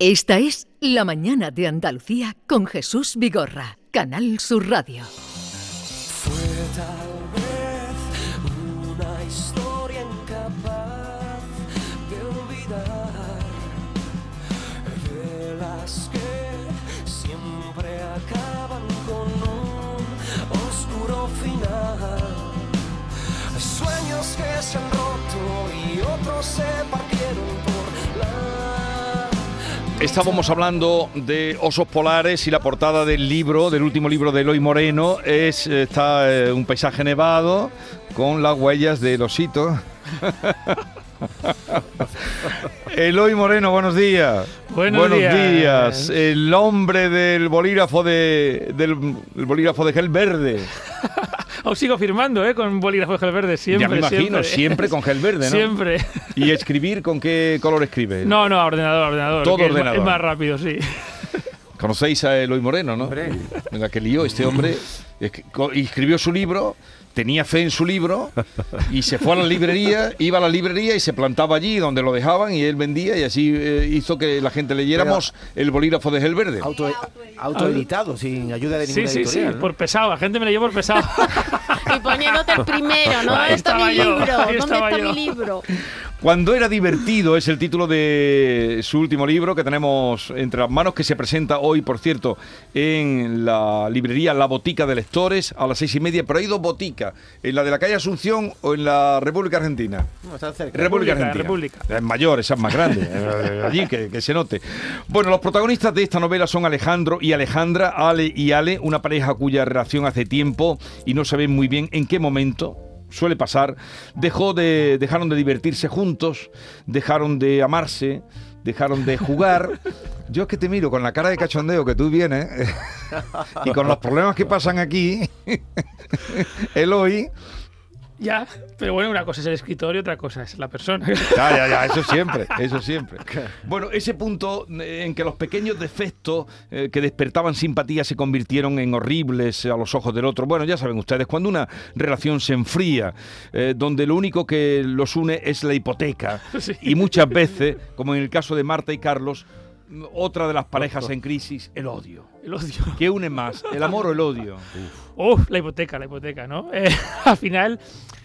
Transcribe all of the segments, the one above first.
Esta es La Mañana de Andalucía con Jesús Vigorra, Canal Sur Radio. Fue tal vez una historia incapaz de olvidar, de las que siempre acaban con un oscuro final. Sueños que se han roto y otros se partieron por la Estábamos hablando de osos polares y la portada del libro, del último libro de Eloy Moreno, es está eh, un paisaje nevado con las huellas del osito. Eloy Moreno, buenos días. Buenos días. días. El hombre del bolígrafo de del el bolígrafo de gel verde. Os sigo firmando, ¿eh? Con bolígrafo de gel verde, siempre. ya me imagino, siempre, siempre con gel verde, ¿no? Siempre. ¿Y escribir con qué color escribe? No, no, ordenador, ordenador. Todo ordenador. Es más rápido, sí. Conocéis a Eloy Moreno, ¿no? Venga, que lío este hombre. escribió su libro, tenía fe en su libro y se fue a la librería, iba a la librería y se plantaba allí donde lo dejaban y él vendía y así eh, hizo que la gente leyéramos el bolígrafo de Gel Verde. Auto, autoeditado, sin ayuda de Sí, ninguna sí, sí, editorial. ¿no? por pesado. La gente me lo llevó por pesado. Y poniéndote el primero, ¿no? Ahí ¿Dónde está mi yo, libro? ahí ¿Dónde está yo. mi libro? Cuando era divertido es el título de su último libro que tenemos entre las manos, que se presenta hoy, por cierto, en la librería La Botica de Lectores a las seis y media. Pero hay dos boticas, en la de la calle Asunción o en la República Argentina. No, están cerca. República, República, Argentina. República. Es mayor, esa es más grande. eh, Allí, que, que se note. Bueno, los protagonistas de esta novela son Alejandro y Alejandra, Ale y Ale, una pareja cuya relación hace tiempo y no saben muy bien en qué momento. Suele pasar, dejó de, dejaron de divertirse juntos, dejaron de amarse, dejaron de jugar. Yo es que te miro con la cara de cachondeo que tú vienes y con los problemas que pasan aquí, Eloy, ya. Pero bueno, una cosa es el escritor y otra cosa es la persona. Ya, ya, ya, eso siempre, eso siempre. Bueno, ese punto eh, en que los pequeños defectos eh, que despertaban simpatía se convirtieron en horribles a los ojos del otro. Bueno, ya saben ustedes, cuando una relación se enfría, eh, donde lo único que los une es la hipoteca, Sí. y muchas veces, como en el caso de Marta y Carlos, otra de las parejas en crisis, el odio. El odio. ¿Qué une más, el amor o el odio? Uf, la hipoteca, la hipoteca, ¿no? Eh, al final,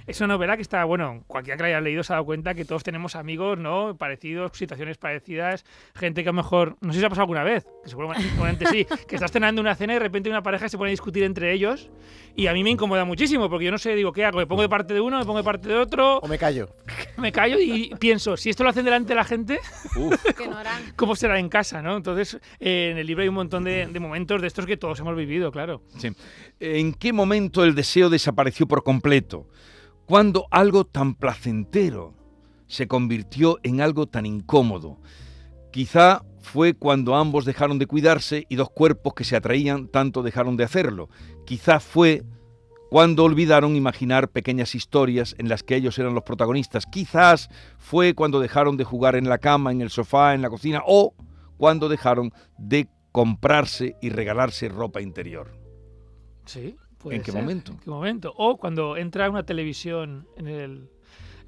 es una novela que está, bueno, cualquiera que la haya leído se ha dado cuenta que todos tenemos amigos, ¿no? Parecidos, situaciones parecidas, gente que a lo mejor, no sé si ha pasado alguna vez, que seguramente sí, que estás cenando una cena y de repente una pareja se pone a discutir entre ellos y a mí me incomoda muchísimo porque yo no sé, digo, ¿qué hago? ¿Me pongo de parte de uno, me pongo de parte de otro? O me callo. Me callo y pienso, si esto lo hacen delante de la gente, harán. ¿cómo será en casa, no? Entonces, eh, en el libro hay un montón de, de momentos de estos que todos hemos vivido, claro. Sí. ¿En qué momento el deseo desapareció por completo? Cuando algo tan placentero se convirtió en algo tan incómodo. Quizá fue cuando ambos dejaron de cuidarse y dos cuerpos que se atraían tanto dejaron de hacerlo. Quizá fue cuando olvidaron imaginar pequeñas historias en las que ellos eran los protagonistas. Quizás fue cuando dejaron de jugar en la cama, en el sofá, en la cocina o cuando dejaron de comprarse y regalarse ropa interior. Sí. Puede ¿En qué ser. momento? ¿En qué momento? O cuando entra una televisión en el,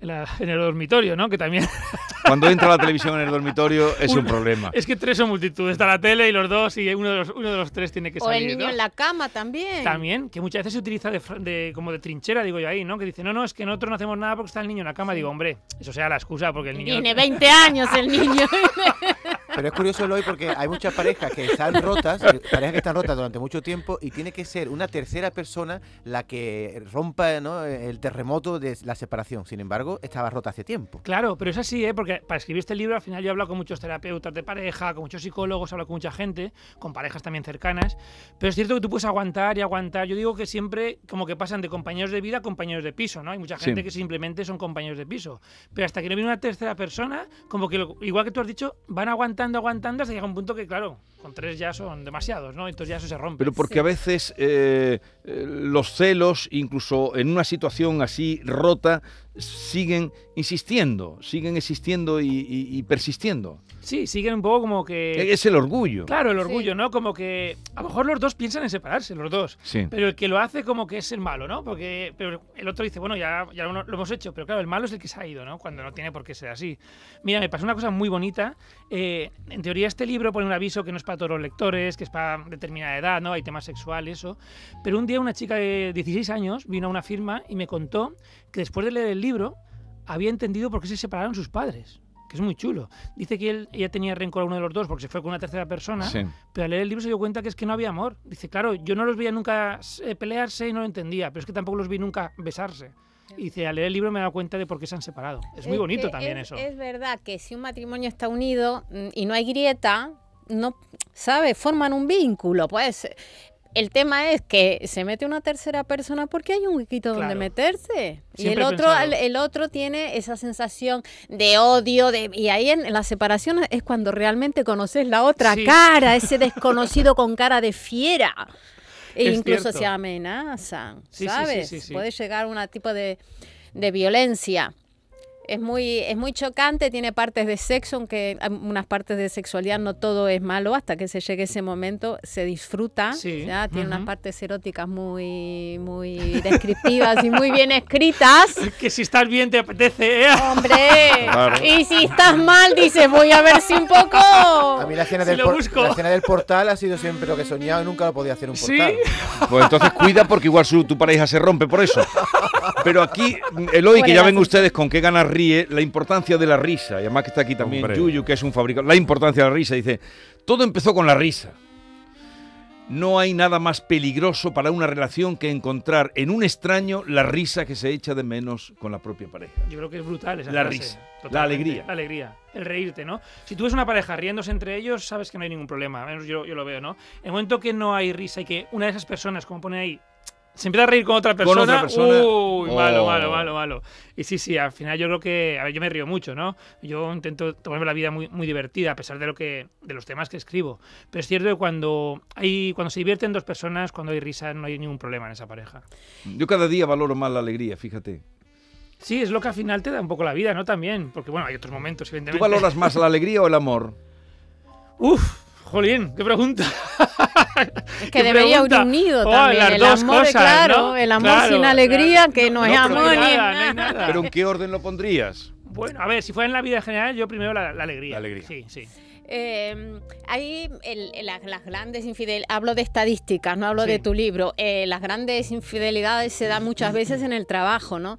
en, la- en el dormitorio, ¿no? Que también Cuando entra la televisión en el dormitorio es un Un- problema. es que tres son multitud. Está la tele y los dos y uno de los, uno de los tres tiene que O salir. el niño ¿no? en la cama también. También, que muchas veces se utiliza de, de- como de trinchera, digo yo ahí, ¿no? Que dice, no, no, es que nosotros no hacemos nada porque está el niño en la cama. Digo, hombre, eso sea la excusa porque el niño... Tiene 20 años el niño. Pero es curioso hoy porque hay muchas parejas que están rotas, parejas que están rotas durante mucho tiempo y tiene que ser una tercera persona la que rompa ¿no? el terremoto de la separación. Sin embargo, estaba rota hace tiempo. Claro, pero es así, ¿eh? Porque para escribir este libro al final yo he hablado con muchos terapeutas de pareja, con muchos psicólogos, he hablado con mucha gente, con parejas también cercanas, pero es cierto que tú puedes aguantar y aguantar. Yo digo que siempre como que pasan de compañeros de vida a compañeros de piso, ¿no? Hay mucha Sí. gente que simplemente son compañeros de piso, pero hasta que no viene una tercera persona, como que lo- igual que tú has dicho, van aguantando, aguantando hasta llega un punto que, claro, con tres ya son demasiados, ¿no? Entonces ya eso se rompe. Pero porque a veces eh, eh, los celos, incluso en una situación así rota, siguen insistiendo, siguen existiendo y, y- y persistiendo. Sí, siguen un poco como que... Es el orgullo. Claro, el orgullo, ¿no? Como que a lo mejor los dos piensan en separarse, los dos. Sí. Pero el que lo hace como que es el malo, ¿no? Porque pero el otro dice, bueno, ya, ya lo, lo hemos hecho, pero claro, el malo es el que se ha ido, ¿no? Cuando no tiene por qué ser así. Mira, me pasó una cosa muy bonita. eh, en teoría este libro pone un aviso que no es para todos los lectores, que es para determinada edad, ¿no? Hay temas sexuales, eso. Pero un día una chica de 16 años vino a una firma y me contó que después de leer el libro había entendido por qué se separaron sus padres. Que es muy chulo. Dice que él, ella tenía rencor a uno de los dos porque se fue con una tercera persona. Sí. Pero al leer el libro se dio cuenta que es que no había amor. Dice, claro, yo no los veía nunca eh, pelearse y no lo entendía, pero es que tampoco los vi nunca besarse. Y dice, al leer el libro me he dado cuenta de por qué se han separado. Es muy Es bonito que también es- eso. Es verdad que si un matrimonio está unido mm, y no hay grieta, no, ¿sabes? Forman un vínculo. Pues el tema es que se mete una tercera persona porque hay un huequito donde meterse. y el otro, el, el otro tiene esa sensación de odio, de, y ahí en, la separación es cuando realmente conoces la otra Sí. cara, ese desconocido con cara de fiera. E Es incluso cierto. se amenazan, Sí, ¿sabes? sí. Puede llegar a un tipo de, de violencia. Es muy, es muy chocante, tiene partes de sexo, aunque hay unas partes de sexualidad no todo es malo, hasta que se llegue ese momento se disfruta, Sí, ¿ya? tiene unas ujú. partes eróticas muy, muy descriptivas y muy bien escritas. Que si estás bien te apetece, ¿eh? hombre, Claro. y si estás mal dices voy a ver si un poco... A mí la escena, Si del lo por- busco. la escena del portal ha sido siempre lo que he soñado y nunca lo podía hacer un Sí. portal. Pues entonces cuida porque igual su, tu pareja se rompe por eso. Pero aquí, Eloy, que ya ven ustedes con qué ganas ríe, la importancia de la risa, y además que está aquí también Hombre. Yuyu, que es un fabricante, la importancia de la risa, dice, todo empezó con la risa. No hay nada más peligroso para una relación que encontrar en un extraño la risa que se echa de menos con la propia pareja. Yo creo que es brutal esa La frase. risa, la alegría. La alegría, el reírte, ¿no? Si tú ves una pareja riéndose entre ellos, sabes que no hay ningún problema. Al menos yo, yo lo veo, ¿no? En el momento que no hay risa y que una de esas personas, como pone ahí, se empieza a reír con otra persona, otra persona, uy, malo, oh. malo, malo, malo. Y sí, sí, al final yo creo que, a ver, yo me río mucho, ¿no? Yo intento tomarme la vida muy, muy divertida, a pesar de lo que, de los temas que escribo. Pero es cierto que cuando hay, cuando se divierten dos personas, cuando hay risa, no hay ningún problema en esa pareja. Yo cada día valoro más la alegría, fíjate. Sí, es lo que al final te da un poco la vida, ¿no? También, porque bueno, hay otros momentos, ¿Tú evidentemente. valoras más la alegría o el amor? Uf, jolín, qué pregunta. Es que debería pregunta. unido Oh, también. las el dos amor, cosas, claro, ¿no? el amor Claro, sin alegría, claro. que no, No, es amor ni nada, no hay nada. nada. ¿Pero en qué orden lo pondrías? Bueno, a ver, si fuera en la vida en general, yo primero la, la alegría. La alegría. Sí, sí. Eh, ahí el- el- las, las grandes infidelidades, hablo de estadísticas, no hablo Sí. de tu libro, eh, las grandes infidelidades se dan muchas veces en el trabajo, ¿no?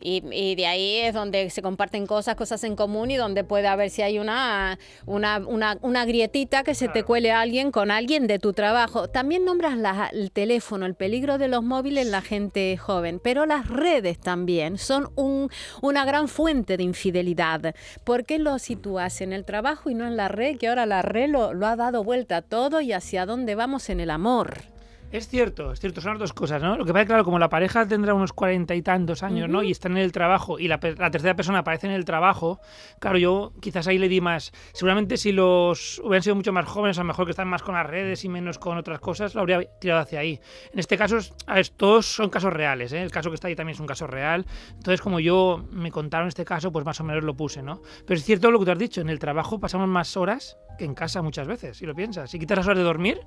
Y, y de ahí es donde se comparten cosas, cosas en común y donde puede haber si hay una, una, una, una grietita que se te cuele a alguien con alguien de tu trabajo. También nombras la- el teléfono, el peligro de los móviles en la gente joven, pero las redes también son un, una gran fuente de infidelidad. ¿Por qué lo sitúas en el trabajo y no en la red? Que ahora la red lo, lo ha dado vuelta a todo y hacia dónde vamos en el amor. Es cierto, es cierto, son las dos cosas, ¿no? Lo que pasa claro, como la pareja tendrá unos cuarenta y tantos años, ¿no? Y está en el trabajo y la, la tercera persona aparece en el trabajo, claro, yo quizás ahí le di más. Seguramente si los hubieran sido mucho más jóvenes, a lo mejor que están más con las redes y menos con otras cosas, lo habría tirado hacia ahí. En este caso, a ver, todos son casos reales, ¿eh? El caso que está ahí también es un caso real. Entonces, como yo me contaron este caso, pues más o menos lo puse, ¿no? Pero es cierto lo que tú has dicho, en el trabajo pasamos más horas que en casa muchas veces, si lo piensas. Si quitas las horas de dormir,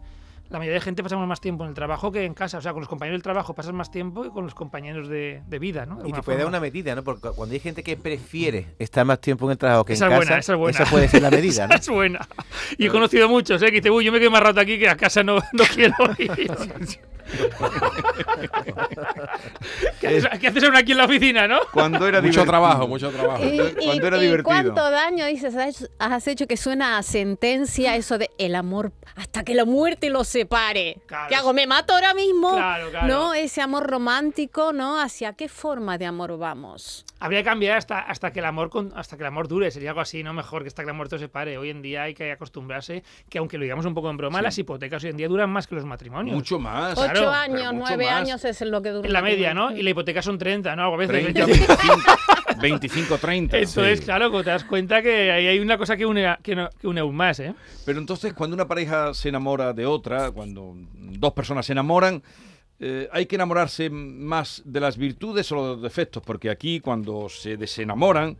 la mayoría de gente pasamos más tiempo en el trabajo que en casa. O sea, con los compañeros del trabajo pasas más tiempo que con los compañeros de, de vida, ¿no? De Y te puede dar una medida, ¿no? Porque cuando hay gente que prefiere estar más tiempo en el trabajo que Esa en es casa, buena, esa es buena. puede ser la medida, ¿no? es buena. Y he conocido muchos, ¿eh? Que dicen, uy, yo me quedo más rato aquí que a casa no, no quiero ir. ¿Qué, haces, qué haces ahora aquí en la oficina, no? Cuando era Mucho divertido. trabajo, mucho trabajo. Y, Cuando y- era y divertido. cuánto daño dices has, hecho que suena a sentencia eso de el amor hasta que la muerte los separe. Claro. ¿Qué hago? ¿Me mato ahora mismo? Claro, claro. ¿No? Ese amor romántico, ¿no? ¿Hacia qué forma de amor vamos? Habría que cambiar hasta, hasta que el amor con- hasta que el amor dure, sería algo así, no mejor que hasta que la muerte os separe. Hoy en día hay que acostumbrarse que aunque lo digamos un poco en broma, las hipotecas hoy en día duran más que los matrimonios. Mucho más. Ocho años, nueve más. años es lo que dura. En la media, ¿no? Y la hipoteca son 30, ¿no? A veces 30, 25. 25, 25, 30. Entonces, sí. claro, te das cuenta que ahí hay una cosa que une, a- que, no- que une aún más, ¿eh? Pero entonces, cuando una pareja se enamora de otra, cuando dos personas se enamoran, eh, hay que enamorarse más de las virtudes o de los defectos, porque aquí cuando se desenamoran,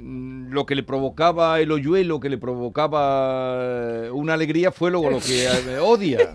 lo que le provocaba el hoyuelo, que le provocaba eh, una alegría, fue luego lo que eh, odia.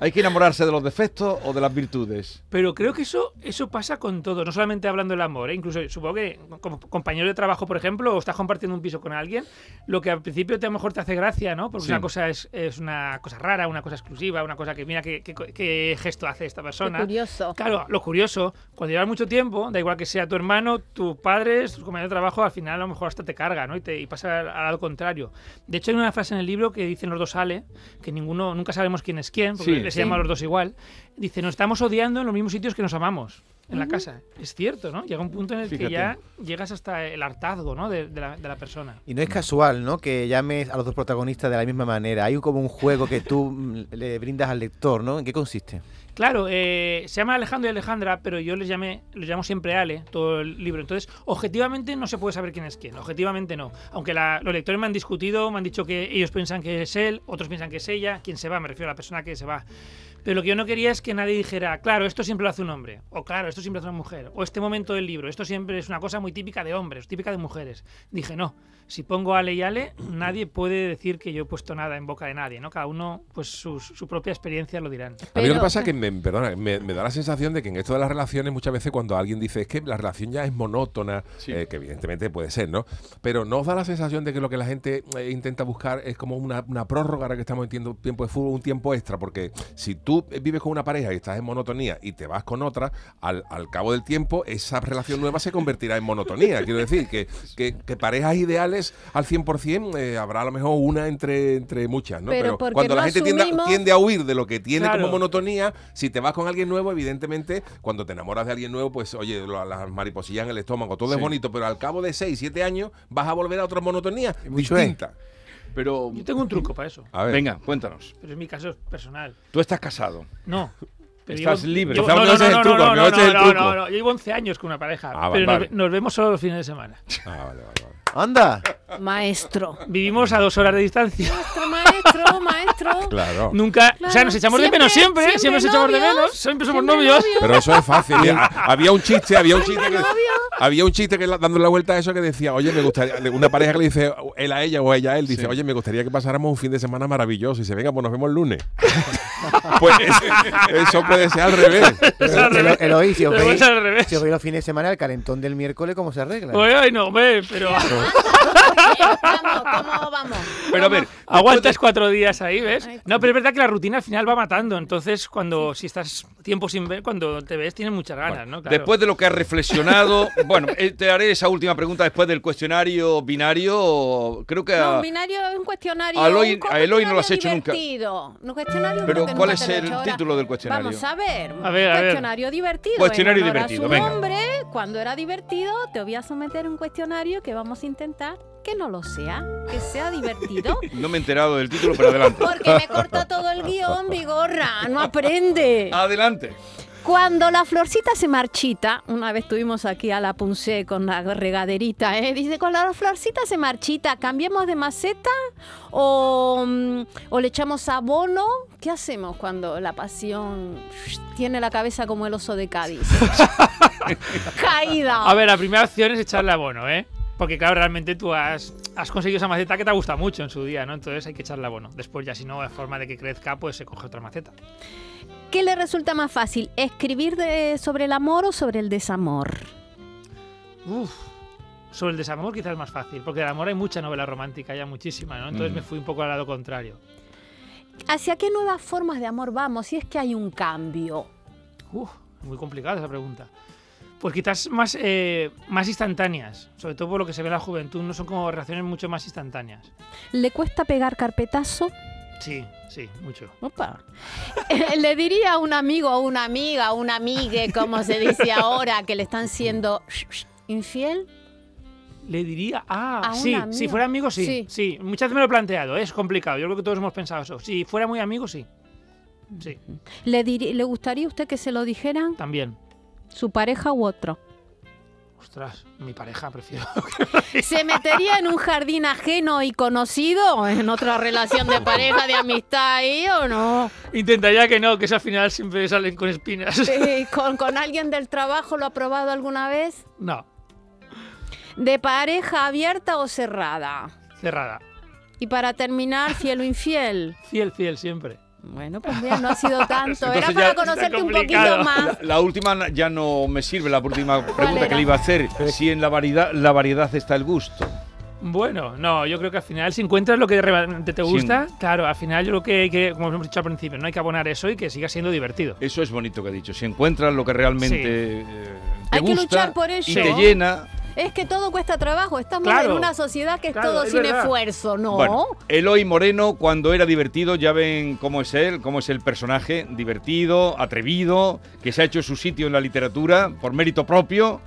Hay que enamorarse de los defectos o de las virtudes. Pero creo que eso, eso pasa con todo, no solamente hablando del amor, ¿eh? incluso supongo que como compañero de trabajo, por ejemplo, o estás compartiendo un piso con alguien, lo que al principio te, a lo mejor te hace gracia, ¿no? Porque Sí. una cosa es, es una cosa rara, una cosa exclusiva, una cosa que mira qué, qué- qué gesto hace esta Qué persona. curioso. Claro, lo curioso, cuando llevas mucho tiempo, da igual que sea tu hermano, tus padres, tus compañeros de trabajo, al final a lo mejor hasta te carga, ¿no? Y, te, y pasa al, al lado contrario. De hecho, hay una frase en el libro que dicen los dos Ale, que ninguno, nunca sabemos quién es quién, porque Sí. les Sí. llama a los dos igual. Dice, nos estamos odiando en los mismos sitios que nos amamos. En la casa. Es cierto, ¿no? Llega un punto en el Fíjate. que ya llegas hasta el hartazgo, ¿no? De, de la, de la persona. Y no es casual, ¿no? Que llames a los dos protagonistas de la misma manera. Hay un- como un juego que tú mm, le brindas al lector, ¿no? ¿En qué consiste? Claro, eh, se llama Alejandro y Alejandra, pero yo les llamé, los llamo siempre Ale, todo el libro. Entonces, objetivamente no se puede saber quién es quién, objetivamente no. Aunque la- los lectores me han discutido, me han dicho que ellos piensan que es él, otros piensan que es ella, quién se va, me refiero a la persona que se va. Pero lo que yo no quería es que nadie dijera, claro, esto siempre lo hace un hombre, o claro, esto siempre lo hace una mujer, o este momento del libro, esto siempre es una cosa muy típica de hombres, típica de mujeres. Dije, no, si pongo Ale y Ale, nadie puede decir que yo he puesto nada en boca de nadie, ¿no? Cada uno, pues su, su propia experiencia lo dirán. A mí lo Pero- que pasa es que me, perdona, me, me da la sensación de que en esto de las relaciones muchas veces cuando alguien dice es que la relación ya es monótona, Sí. eh, que evidentemente puede ser, ¿no? Pero no os da la sensación de que lo que la gente eh, intenta buscar es como una, una prórroga ahora que estamos en tiempo, tiempo de fútbol, un tiempo extra, porque si tú vives con una pareja y estás en monotonía y te vas con otra, al, al cabo del tiempo esa relación nueva se convertirá en monotonía. Quiero decir que, que, que parejas ideales al 100% eh, habrá a lo mejor una entre, entre muchas, ¿no? Pero cuando no la gente tiende, a- tiende a huir de lo que tiene Claro. como monotonía, si te vas con alguien nuevo, evidentemente, cuando te enamoras de alguien nuevo, pues oye, lo- las mariposillas en el estómago, todo es bonito, pero al cabo de 6, 7 años vas a volver a otra monotonía mucho es. Pero, Yo tengo un truco para eso, A ver. venga, cuéntanos. pero es mi caso personal. Tú estás casado. No. pero Estás llevo- libre. llevo- no, no no, el no, truco, no, no, no, no, yo llevo 11 años con una pareja, Ah, vale, pero nos vemos solo los fines de semana. Ah, vale, vale, vale. ¡Anda! Maestro. Vivimos a dos horas de distancia. Maestro, maestro, maestro. Claro. Nunca, o sea, nos echamos de menos siempre, siempre siempre, nos echamos de menos, siempre somos siempre novios. novios. Pero eso es fácil. Ha- había un chiste, había un chiste que, había un chiste que dando la vuelta a eso que decía, oye, me gustaría, una pareja que le dice él a ella o ella a él, dice, Sí. oye, me gustaría que pasáramos un fin de semana maravilloso y se venga, pues nos vemos el lunes. pues es- eso puede ser al revés. Es al revés. Si os veis los fines de semana, el calentón del miércoles, ¿cómo se arregla? Oye, ay, no, hombre, pero Vamos, ¿cómo vamos? Pero a ver, aguantas cuatro días ahí, ¿ves? No, pero es verdad que la rutina al final va matando. Entonces, cuando si estás tiempo sin ver, cuando te ves, tienes muchas ganas, ¿no? Claro. Después de lo que has reflexionado, bueno, eh, te haré esa última pregunta después del cuestionario binario. Creo que No, a- un binario es un cuestionario. A Eloy- un a Eloy no lo has hecho nunca. divertido. Un cuestionario Pero, que ¿cuál nunca es el título del cuestionario? Vamos a ver. A ver, a ver. cuestionario divertido. Cuestionario divertido, venga. nombre, cuando era divertido, te voy a someter a un cuestionario que vamos a intentar que no lo sea, que sea divertido. no me he enterado del título, pero adelante. Porque me corta todo el guion, Vigorra, no aprende. Adelante. Cuando la florcita se marchita, una vez tuvimos aquí a la Punce con la regaderita, ¿eh? dice, cuando la florcita se marchita, ¿cambiemos de maceta o, mm, o le echamos abono? ¿Qué hacemos cuando la pasión tiene la cabeza como el oso de Cádiz? Caída. A ver, la primera opción es echarle abono, ¿eh? Porque claro, realmente tú has, has conseguido esa maceta que te gusta mucho en su día, ¿no? Entonces hay que echarle abono. Después ya si no, de forma de que crezca, pues se coge otra maceta. ¿Qué le resulta más fácil, escribir de- sobre el amor o sobre el desamor? Uf. Sobre el desamor quizás es más fácil, porque del amor hay mucha novela romántica, ya muchísima, ¿no? Entonces Mm. me fui un poco al lado contrario. ¿Hacia qué nuevas formas de amor vamos si es que hay un cambio? Uf, muy complicada esa pregunta. Pues quizás más, eh, más instantáneas, sobre todo por lo que se ve en la juventud, no son como relaciones mucho más instantáneas. ¿Le cuesta pegar carpetazo? Sí, sí, mucho. Opa. le diría a un amigo, a una amiga, a una amigue, como se dice ahora, que le están siendo infiel. Le diría, ah, A un sí, si fuera amigo, sí, Sí. sí. Muchas veces me lo he planteado, ¿eh? es complicado. Yo creo que todos hemos pensado eso. Si fuera muy amigo, sí. Sí, ¿Le, ¿Le gustaría a usted que se lo dijeran también. Su pareja u otro? Ostras, mi pareja prefiero. ¿Se metería en un jardín ajeno y conocido? ¿En otra relación de pareja, de amistad ahí o no? Intentaría que no, que eso al final siempre salen con espinas. Eh, ¿Con, con alguien del trabajo lo ha probado alguna vez? No, ¿De pareja abierta o cerrada? cerrada. Y para terminar, fiel o infiel. Fiel, fiel, siempre. Bueno, pues mira, no ha sido tanto. Era para conocerte un poquito más. La, la última ya no me sirve, la última pregunta que le iba a hacer. Si en la variedad, la variedad está el gusto. Bueno, no, yo creo que al final, si encuentras lo que realmente te Sí. gusta, claro, al final yo creo que hay que, como hemos dicho al principio, no hay que abonar eso y que siga siendo divertido. Eso es bonito que ha dicho. Si encuentras lo que realmente Sí. eh, te Hay que gusta luchar por ello. y te llena. Es que todo cuesta trabajo. Estamos Claro. en una sociedad que es Claro, todo es sin verdad. esfuerzo, ¿no? Bueno, Eloy Moreno, cuando era divertido, ya ven cómo es él, cómo es el personaje, divertido, atrevido, que se ha hecho su sitio en la literatura por mérito propio,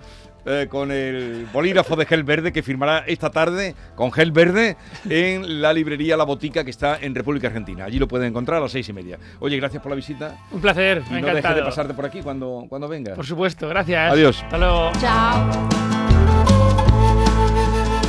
eh, con el bolígrafo de Gel Verde que firmará esta tarde con Gel Verde en la librería La Botica que está en República Argentina. Allí lo pueden encontrar a las seis y media. Oye, gracias por la visita. Un placer, Y me no dejes de pasarte por aquí cuando, cuando vengas. Por supuesto, gracias. Adiós. Hasta luego. Chao.